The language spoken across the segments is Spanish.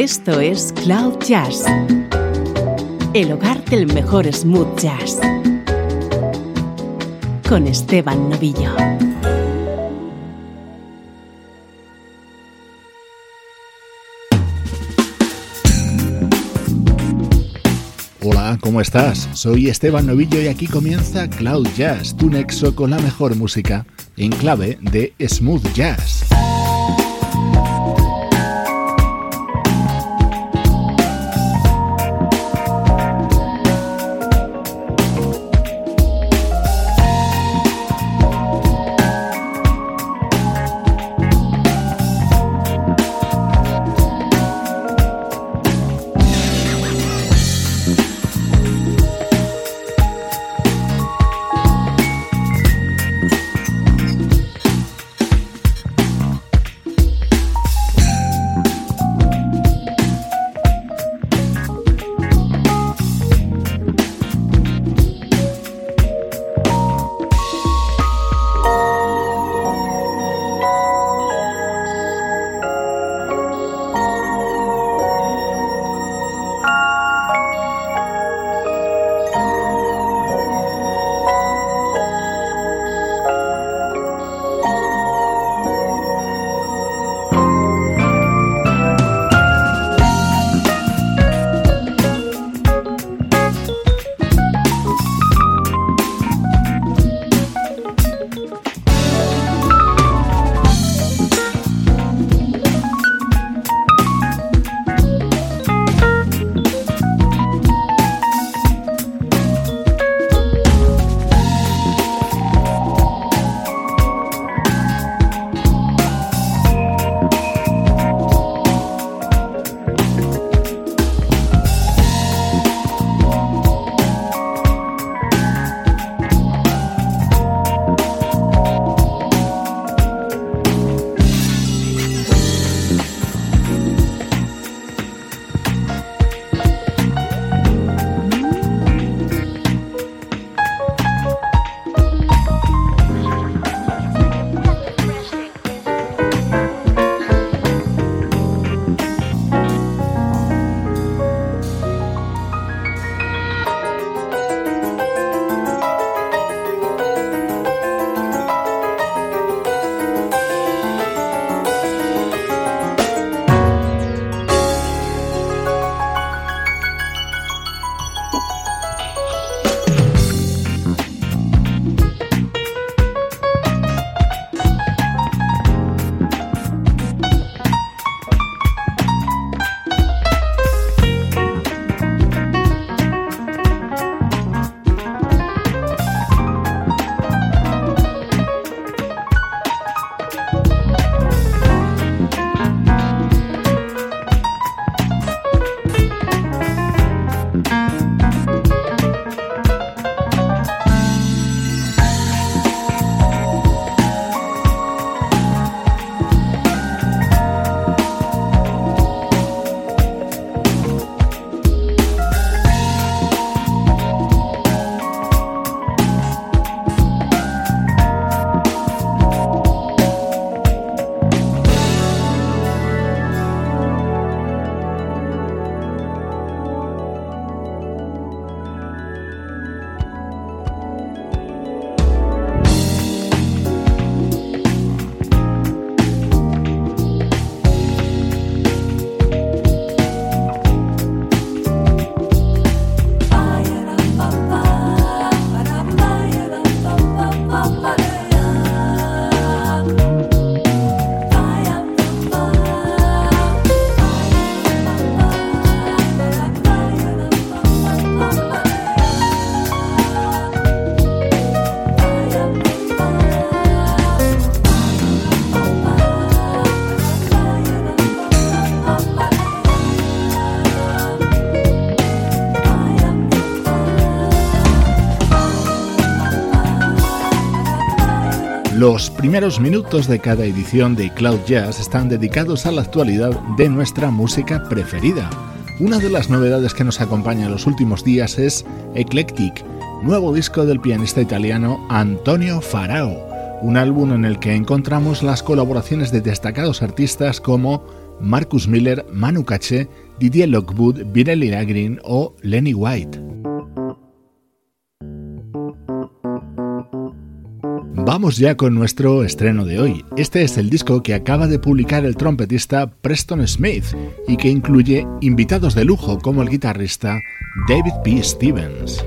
Esto es Cloud Jazz, el hogar del mejor smooth jazz, con Esteban Novillo. Hola, ¿cómo estás? Soy Esteban Novillo y aquí comienza Cloud Jazz, tu nexo con la mejor música en clave de smooth jazz. Primeros minutos de cada edición de Cloud Jazz están dedicados a la actualidad de nuestra música preferida. Una de las novedades que nos acompaña en los últimos días es Eclectic, nuevo disco del pianista italiano Antonio Farao, un álbum en el que encontramos las colaboraciones de destacados artistas como Marcus Miller, Manu Caché, Didier Lockwood, Virelli Green o Lenny White. Vamos ya con nuestro estreno de hoy. Este es el disco que acaba de publicar el trompetista Preston Smith y que incluye invitados de lujo como el guitarrista David P. Stevens.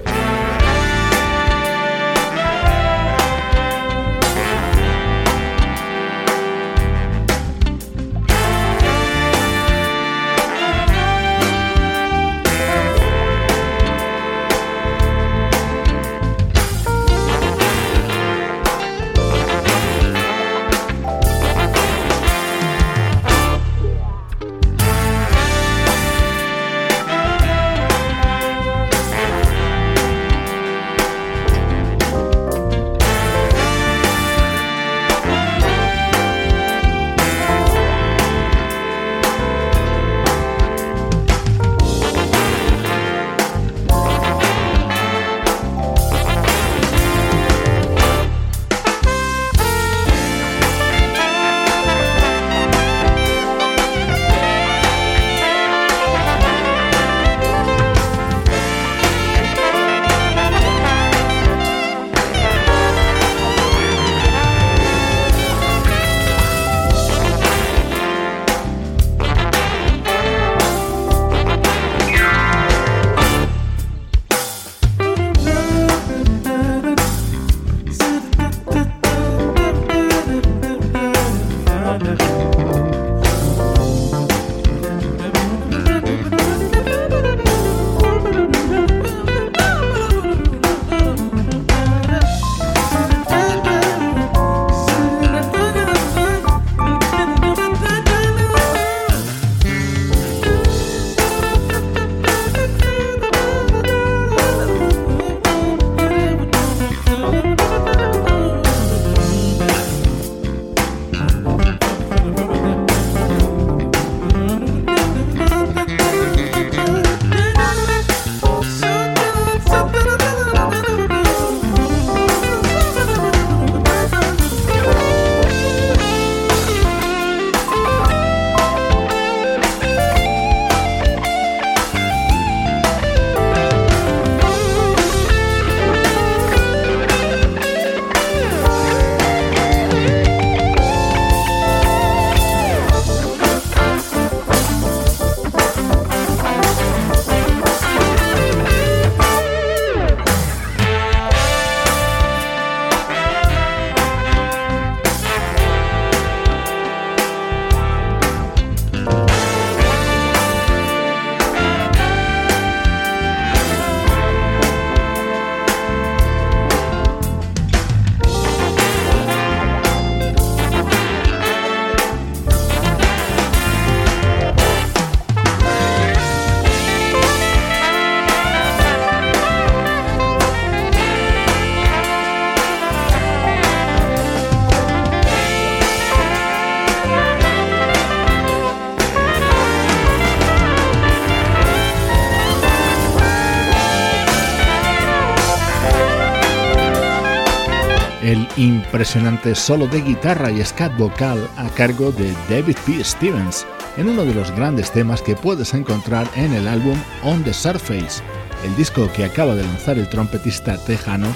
Impresionante solo de guitarra y scat vocal a cargo de David P. Stevens, en uno de los grandes temas que puedes encontrar en el álbum On the Surface, el disco que acaba de lanzar el trompetista tejano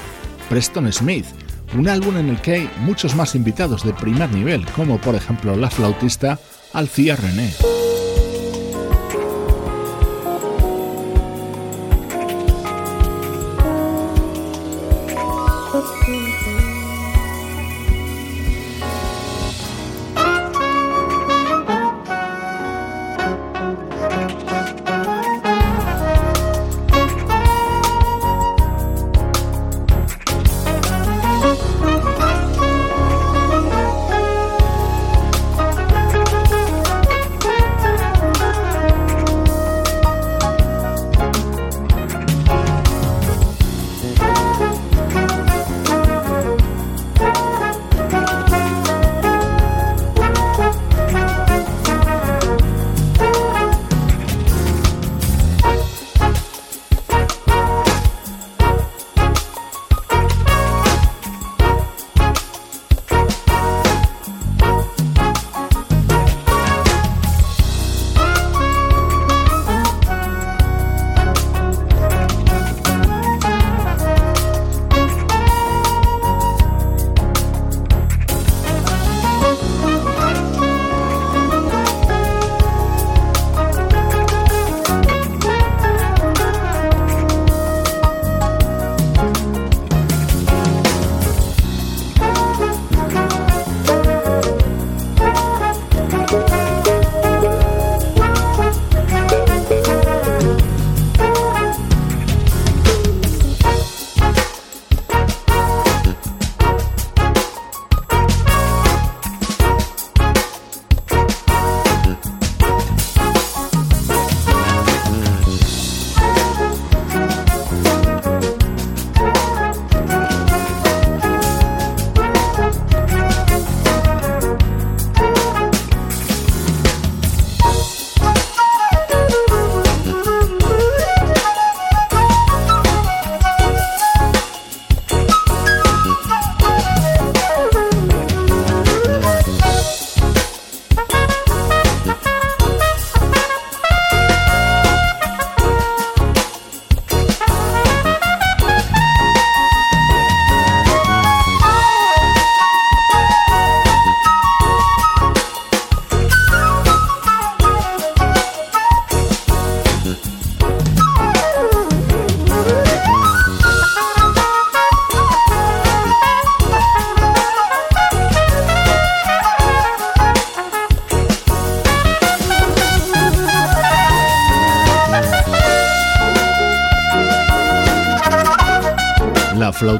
Preston Smith, un álbum en el que hay muchos más invitados de primer nivel, como por ejemplo la flautista Alcia René.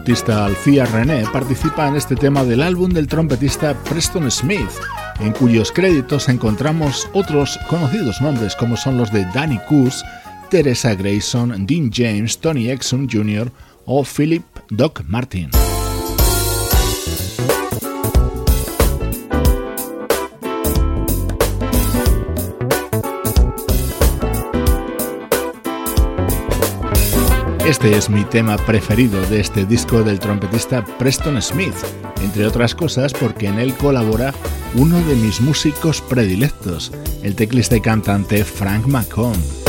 Flautista Alfia René participa en este tema del álbum del trompetista Preston Smith, en cuyos créditos encontramos otros conocidos nombres como son los de Danny Coos, Teresa Grayson, Dean James, Tony Exum Jr. o Philip Doc Martin. Este es mi tema preferido de este disco del trompetista Preston Smith, entre otras cosas porque en él colabora uno de mis músicos predilectos, el teclista y cantante Frank McComb.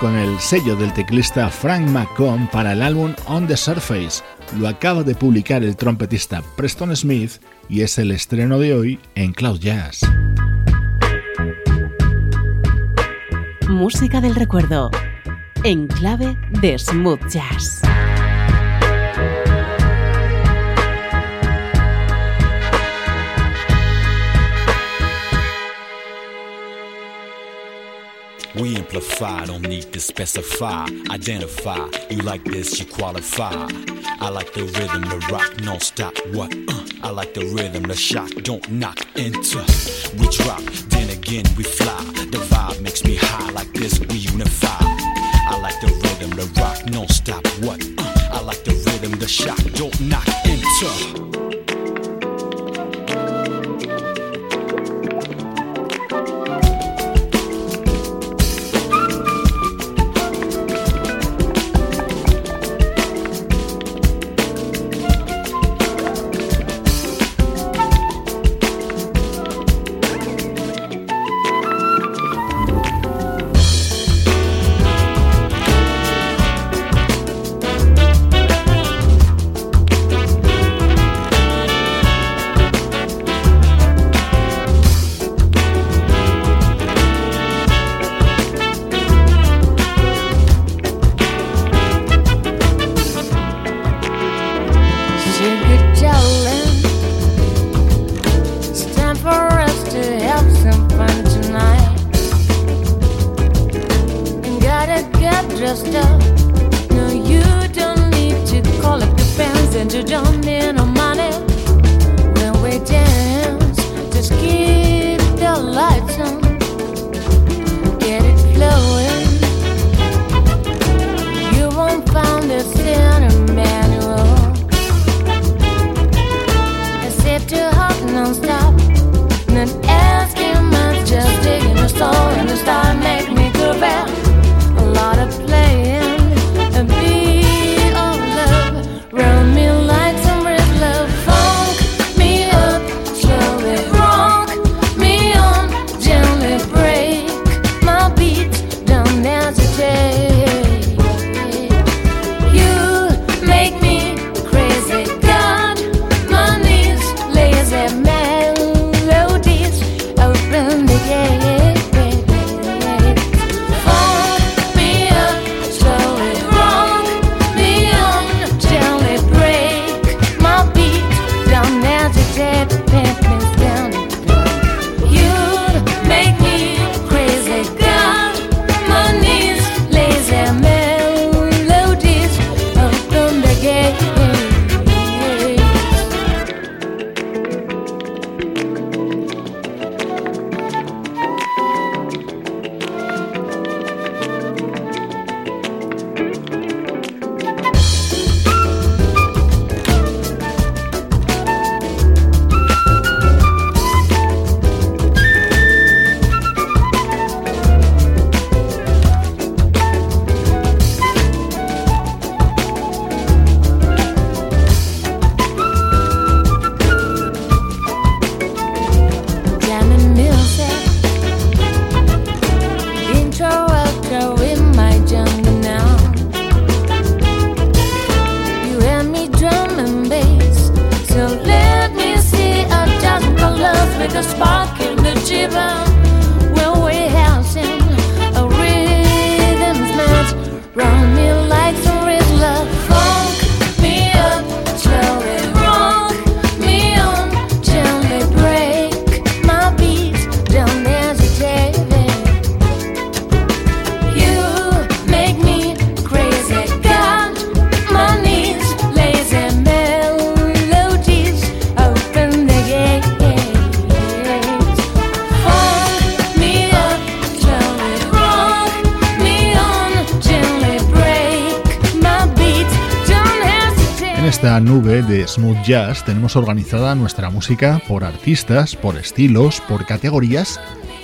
Con el sello del teclista Frank McComb para el álbum On the Surface. Lo acaba de publicar el trompetista Preston Smith y es el estreno de hoy en Cloud Jazz. Música del recuerdo en clave de smooth jazz. We amplify, don't need to specify. Identify, you like this, you qualify. I like the rhythm, the rock, non stop. What? Uh, I like the rhythm, the shock, don't knock. Enter, we drop, then again we fly. The vibe makes me high, like this we unify. I like the rhythm, the rock, non stop. What? Uh, I like the rhythm, the shock don't knock enter. Smooth Jazz tenemos organizada nuestra música por artistas, por estilos, por categorías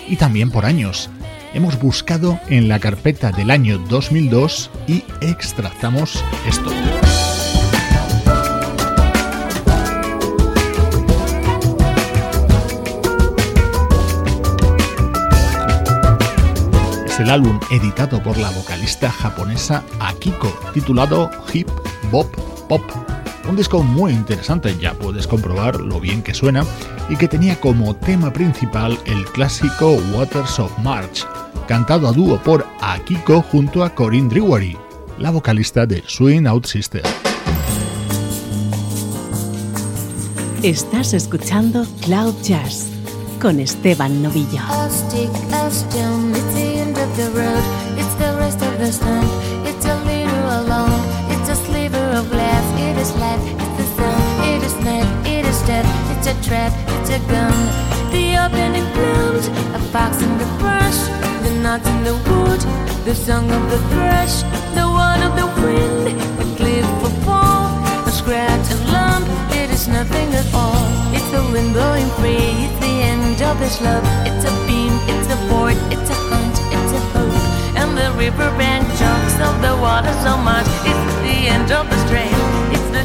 y también por años. Hemos buscado en la carpeta del año 2002 y extractamos esto. Es el álbum editado por la vocalista japonesa Akiko, titulado Hip Bop Pop un disco muy interesante, ya puedes comprobar lo bien que suena y que tenía como tema principal el clásico Waters of March, cantado a dúo por Akiko junto a Corinne Drewery, la vocalista de Swing Out Sister. Estás escuchando Cloud Jazz con Esteban Novillo. is life, it's the sun, it is night, it is death, it's a trap, it's a gun. The opening blooms, a fox in the brush, the nuts in the wood, the song of the thrush, the one of the wind, a cliff for fall, a scratch and lump, it is nothing at all. It's the wind blowing free, it's the end of this love, it's a beam, it's a board, it's a hunt, it's a hope, and the riverbank jogs of the water so much, it's the end of the strain.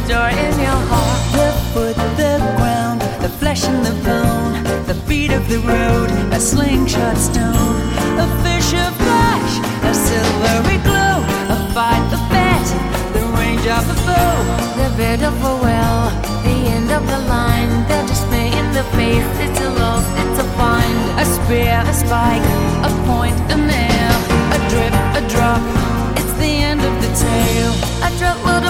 The joy in your heart. The foot, the ground, the flesh and the bone, the beat of the road, a slingshot stone, a fish of flash, a silvery glow, a fight, a bet, the range of a bow, the bed of a well, the end of the line, the dismay in the face. It's a loss, it's a find, a spear, a spike, a point, a nail, a drip, a drop. It's the end of the tale. A truckload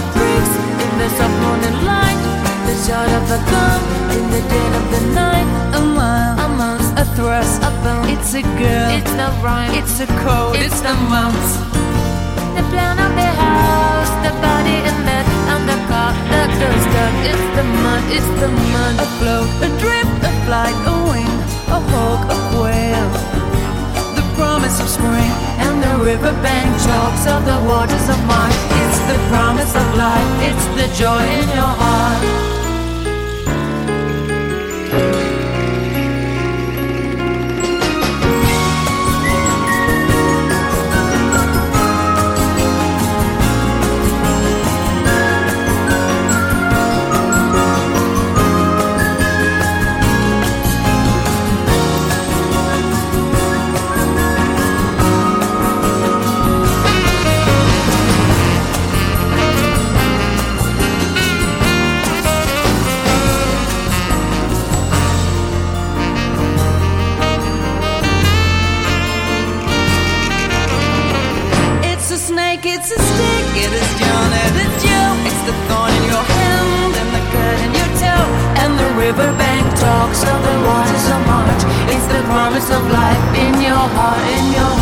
of morning light, the shot of a gun in the dead of the night. A mile, a month, a thrust, a bone. It's a girl, it's the rhyme, it's a code, it's, it's the months. The plan of the house, the body and bed, and the car, the doorstep. It's the mud, it's the mud. A float, a drip, a flight, a wing, a hawk, a quail. Promise of spring and the riverbank chalks of the waters of March. It's the promise of life, it's the joy in your heart. Of life in your heart, in your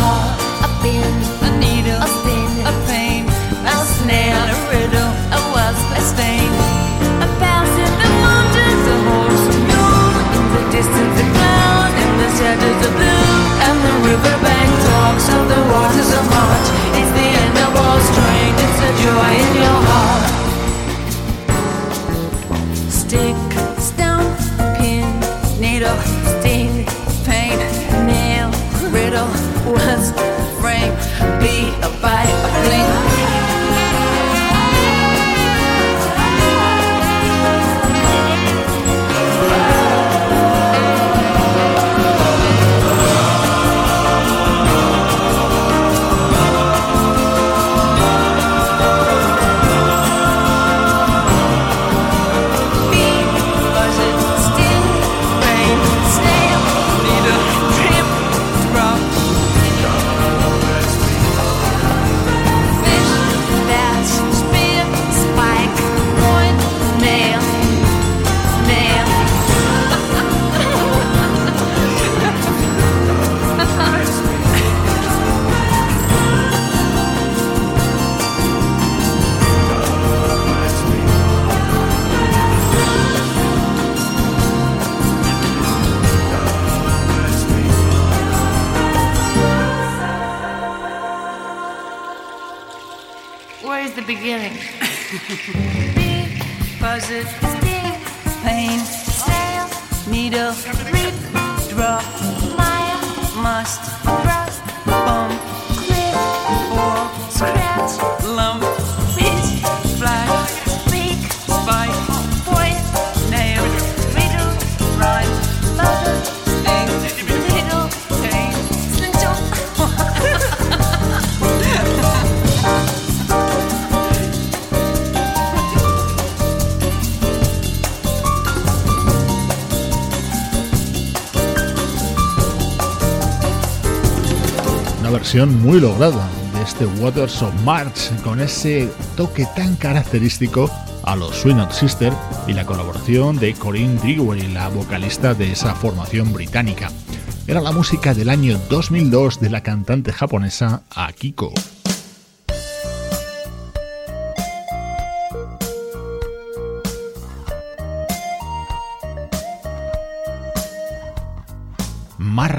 muy lograda de este Waters of March con ese toque tan característico a los Swing Out Sister y la colaboración de Corinne Dewey, la vocalista de esa formación británica. Era la música del año 2002 de la cantante japonesa Akiko.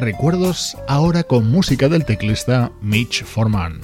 Recuerdos ahora con música del teclista Mitch Forman.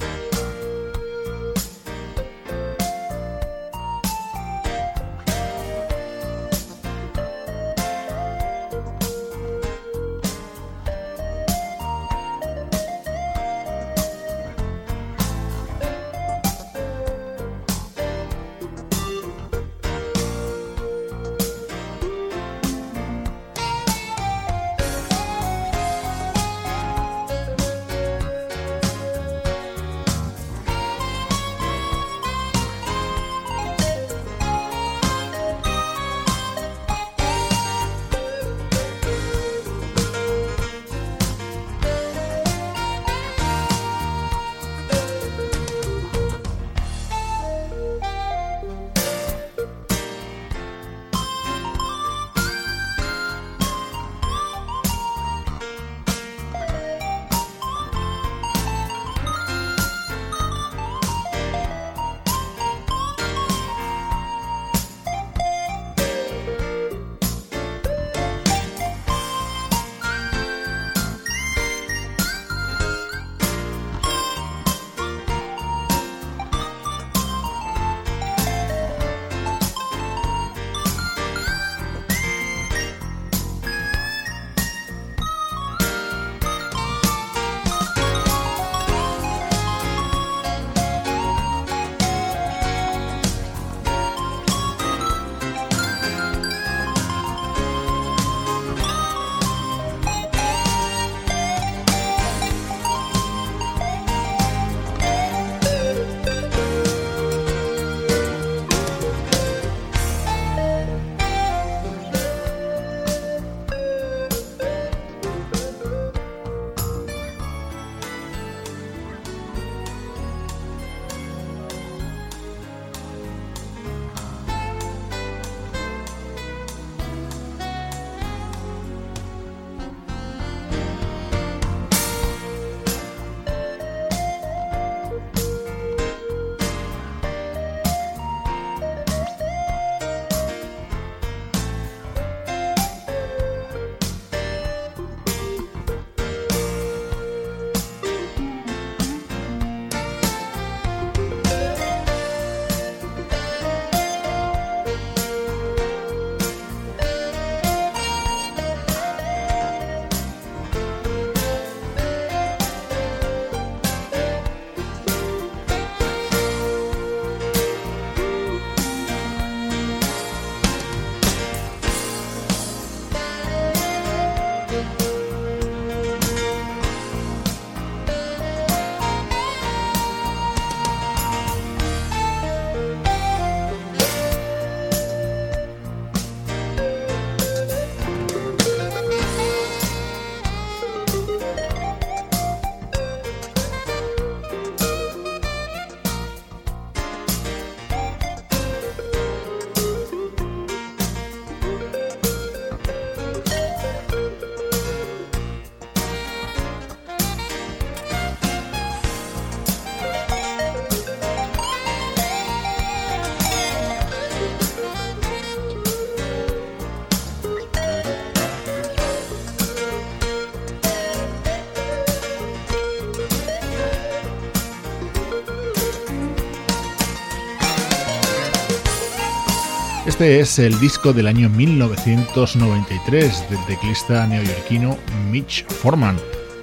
Este es el disco del año 1993 del teclista neoyorquino Mitch Forman,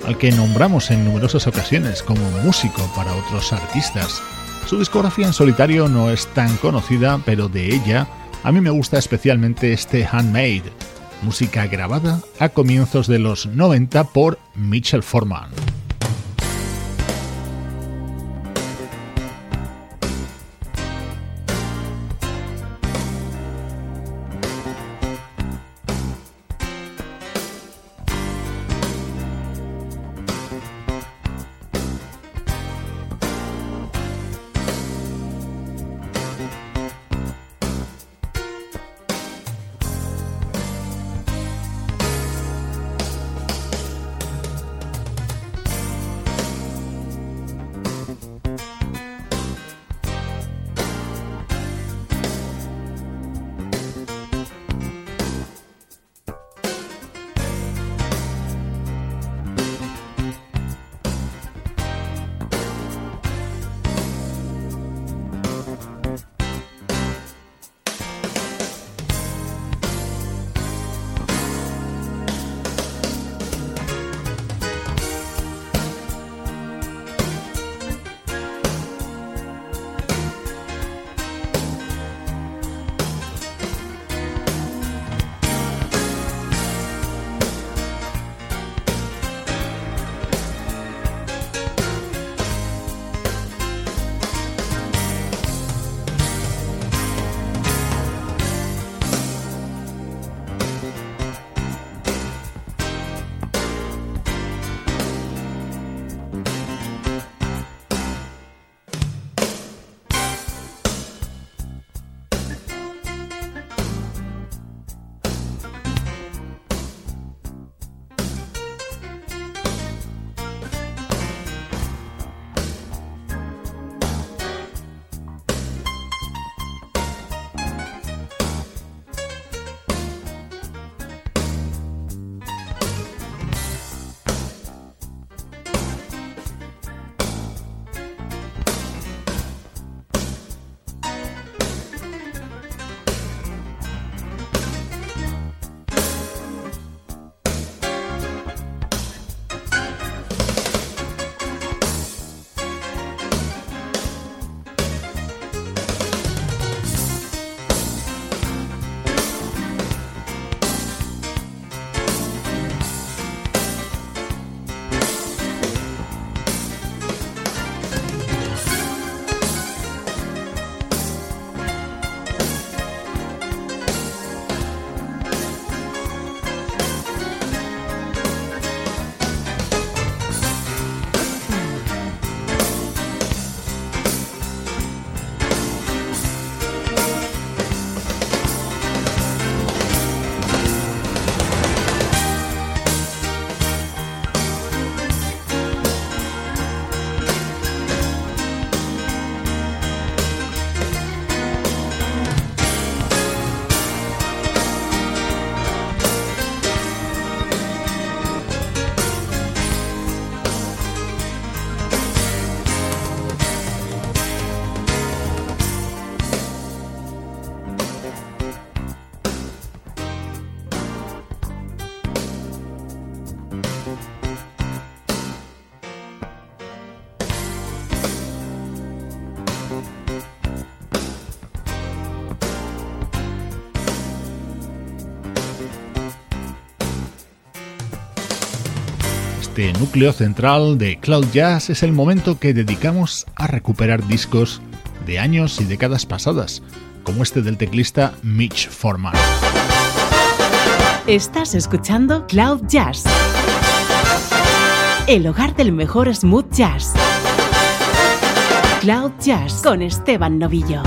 al que nombramos en numerosas ocasiones como músico para otros artistas. Su discografía en solitario no es tan conocida, pero de ella a mí me gusta especialmente este Handmade, música grabada a comienzos de los 90 por Mitchell Forman. Este núcleo central de Cloud Jazz es el momento que dedicamos a recuperar discos de años y décadas pasadas, como este del teclista Mitch Forman. Estás escuchando Cloud Jazz, el hogar del mejor smooth jazz. Cloud Jazz con Esteban Novillo.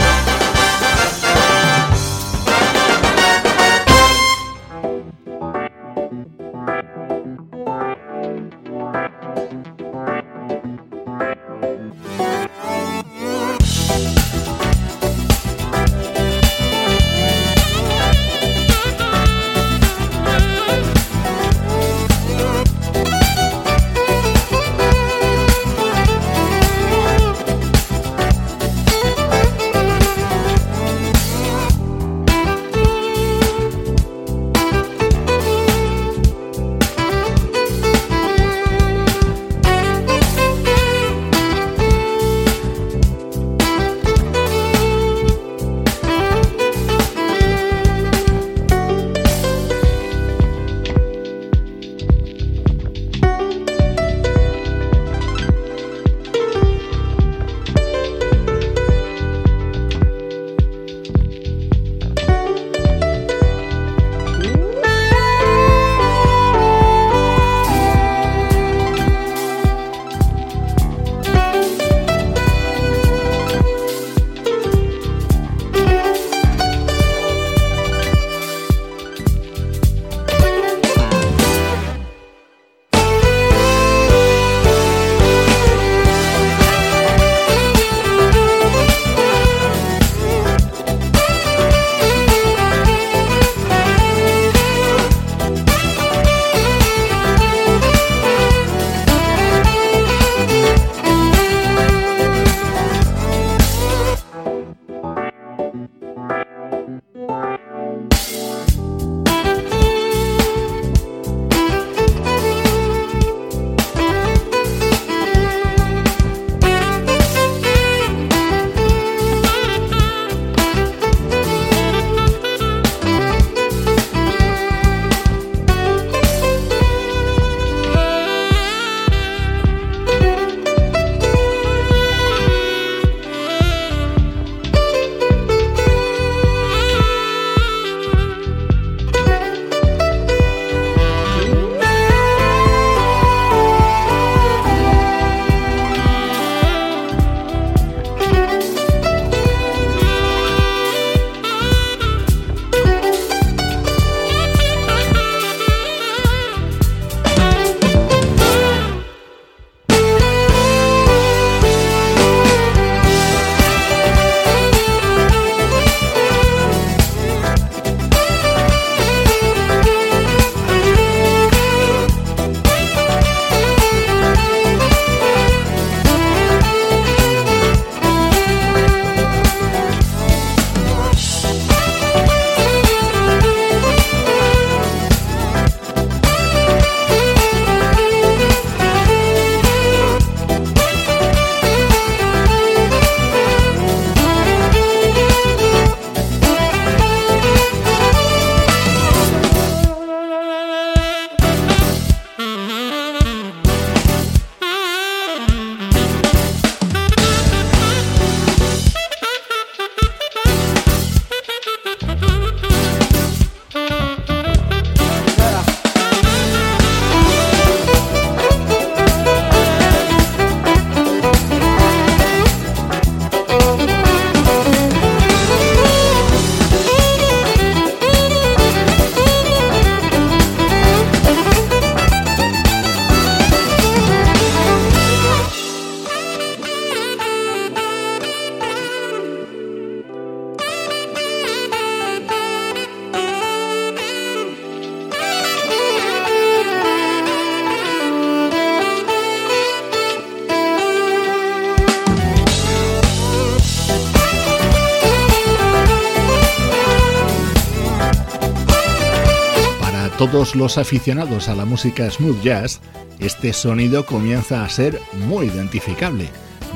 Todos los aficionados a la música smooth jazz, este sonido comienza a ser muy identificable.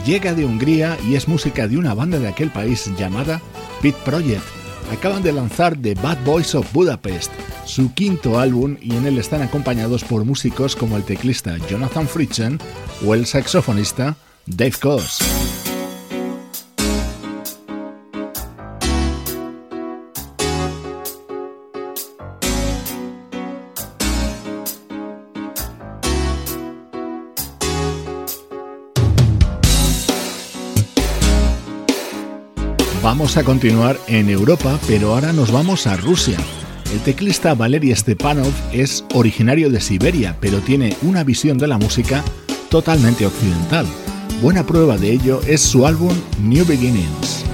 Llega de Hungría y es música de una banda de aquel país llamada Pit Project. Acaban de lanzar The Bad Boys of Budapest, su quinto álbum, y en él están acompañados por músicos como el teclista Jonathan Fritzen o el saxofonista Dave Koz. Vamos a continuar en Europa, pero ahora nos vamos a Rusia. El teclista Valery Stepanov es originario de Siberia, pero tiene una visión de la música totalmente occidental. Buena prueba de ello es su álbum New Beginnings.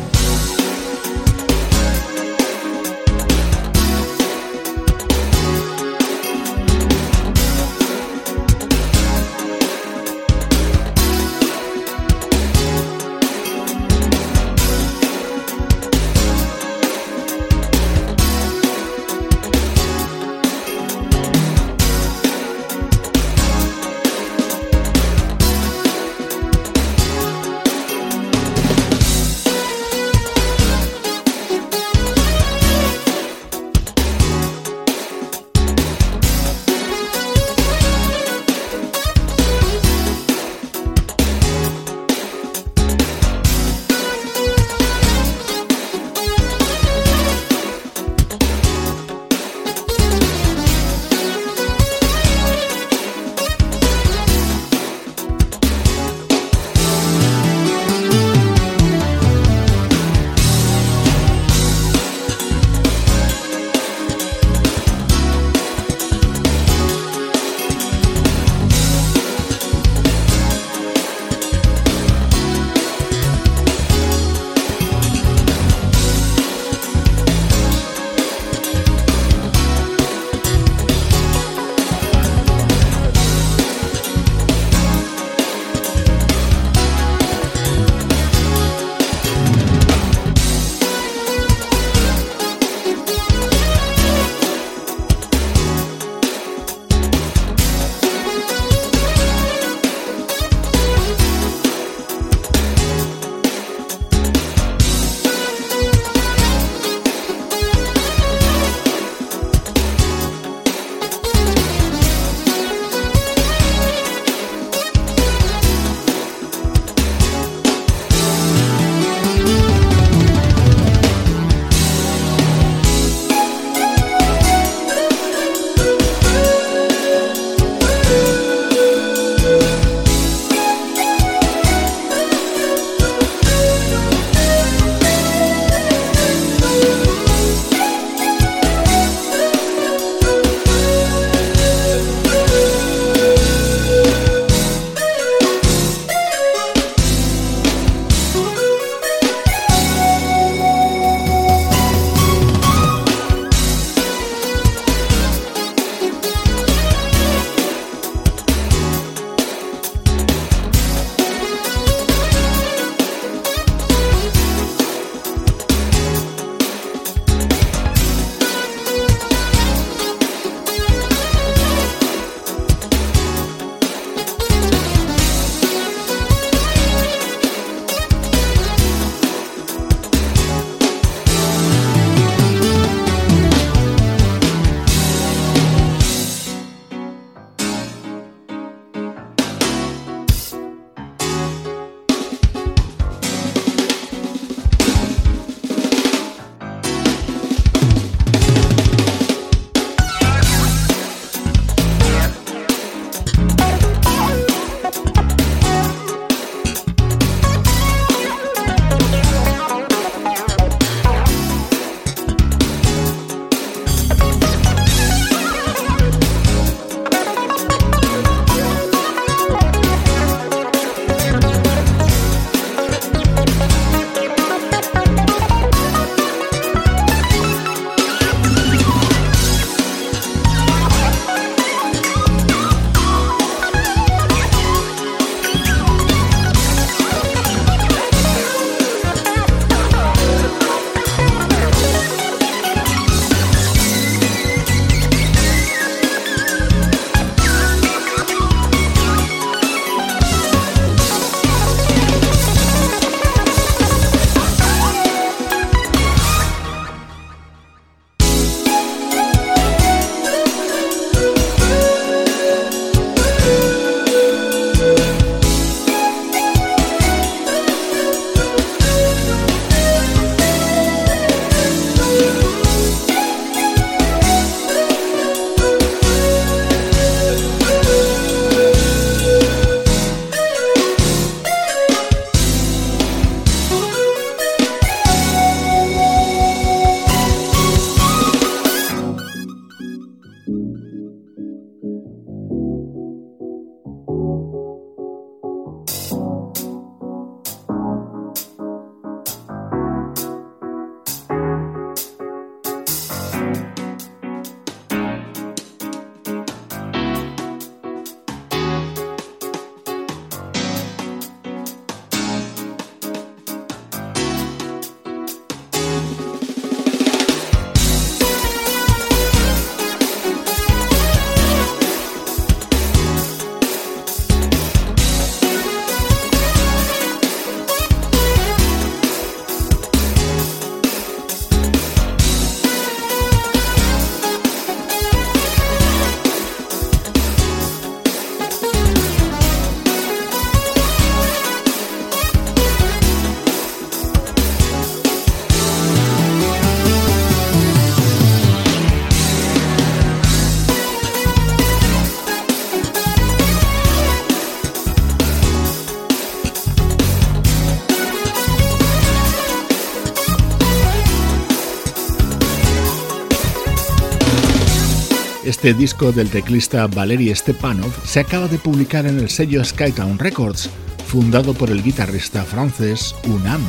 Este disco del teclista Valery Stepanov se acaba de publicar en el sello Skytown Records, fundado por el guitarrista francés Unam.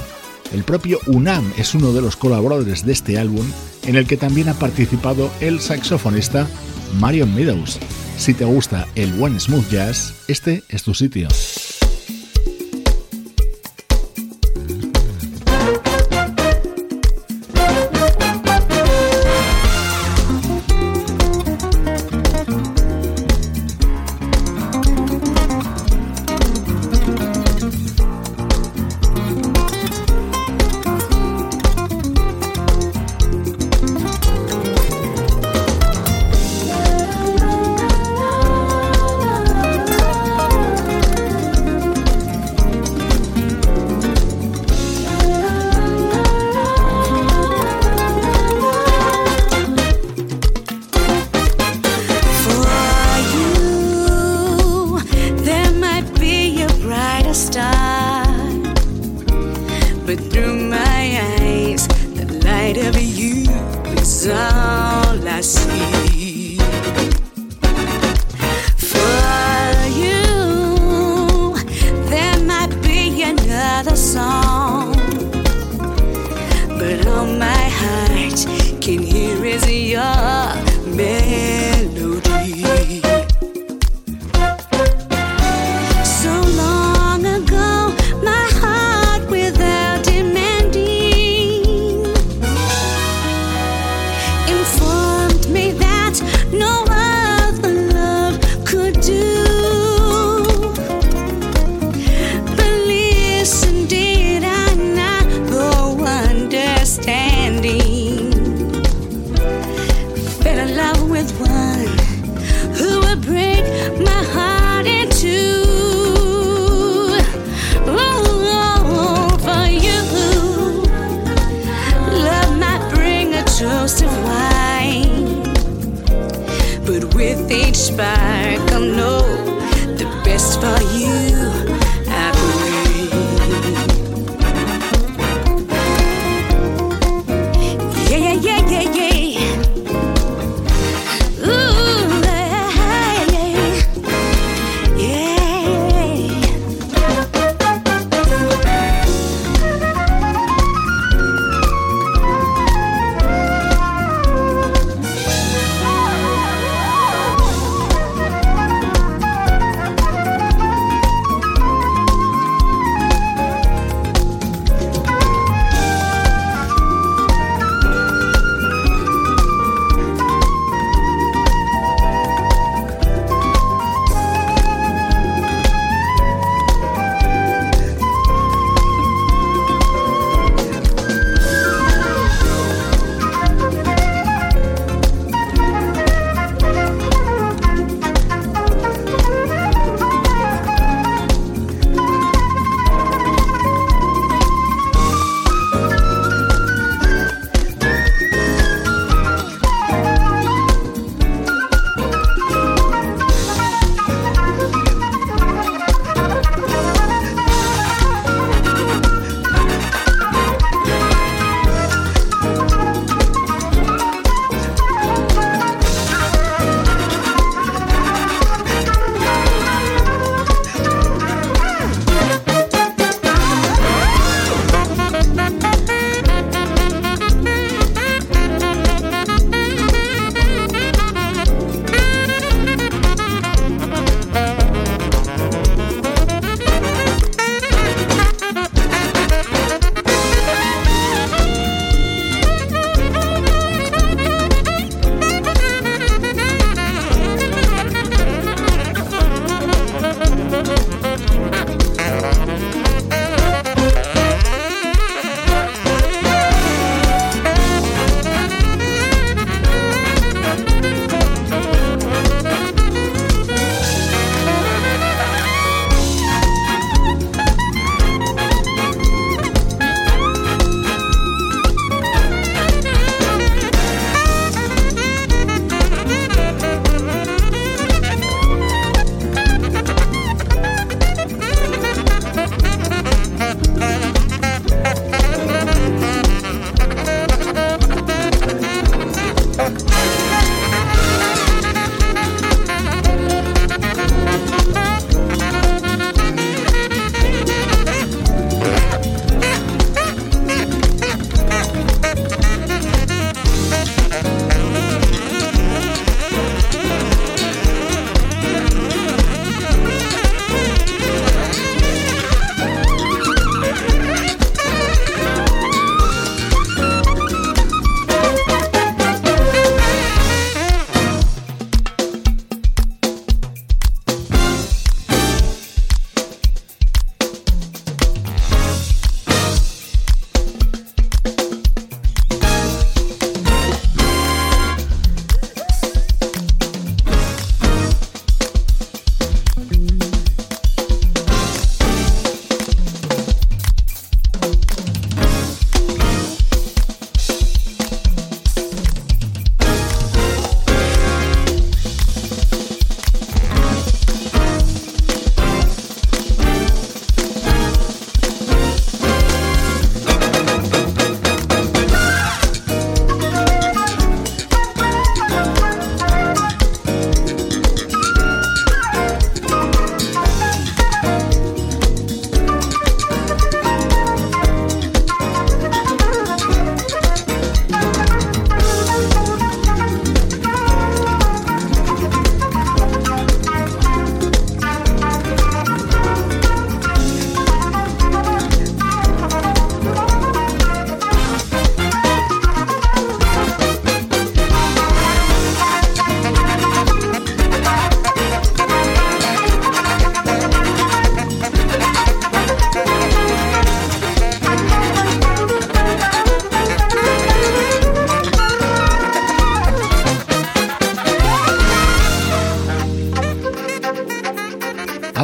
El propio Unam es uno de los colaboradores de este álbum, en el que también ha participado el saxofonista Marion Meadows. Si te gusta el buen smooth jazz, este es tu sitio.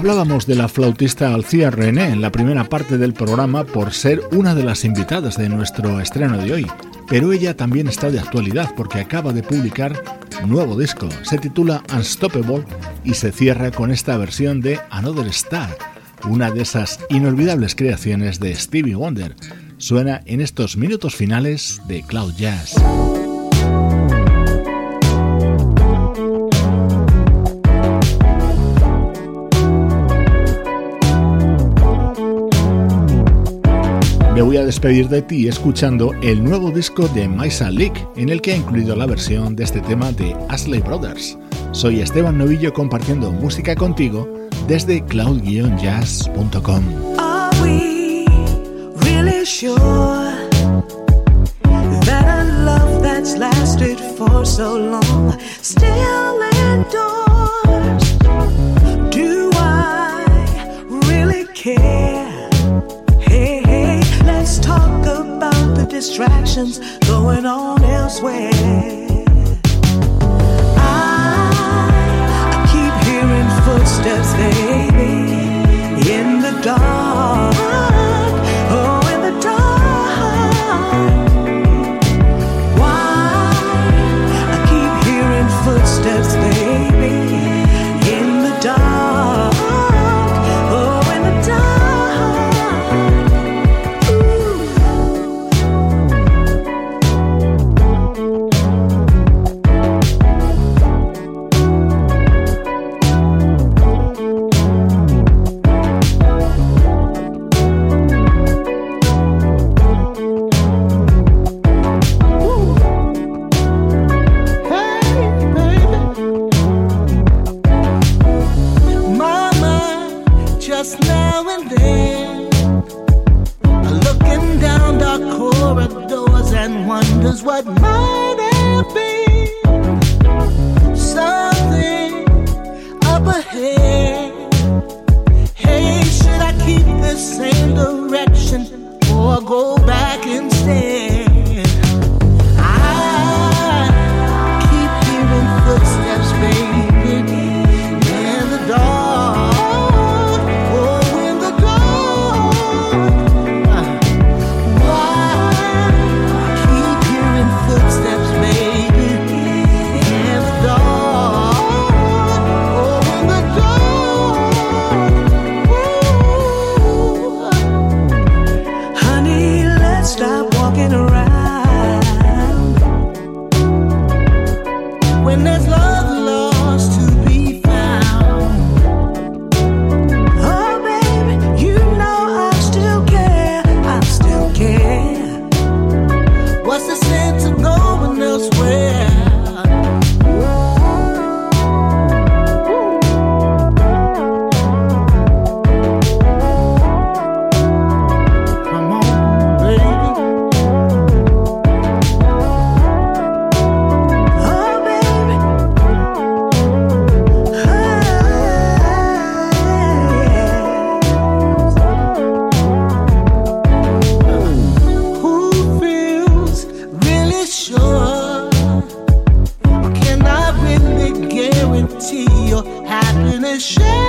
Hablábamos de la flautista Alcia René en la primera parte del programa por ser una de las invitadas de nuestro estreno de hoy, pero ella también está de actualidad porque acaba de publicar nuevo disco. Se titula Unstoppable y se cierra con esta versión de Another Star, una de esas inolvidables creaciones de Stevie Wonder. Suena en estos minutos finales de Cloud Jazz. Voy a despedir de ti escuchando el nuevo disco de Maisa Leak, en el que ha incluido la versión de este tema de Ashley Brothers. Soy Esteban Novillo compartiendo música contigo desde cloud-jazz.com. distractions going on elsewhere. I keep hearing footsteps, baby, in the dark. Share.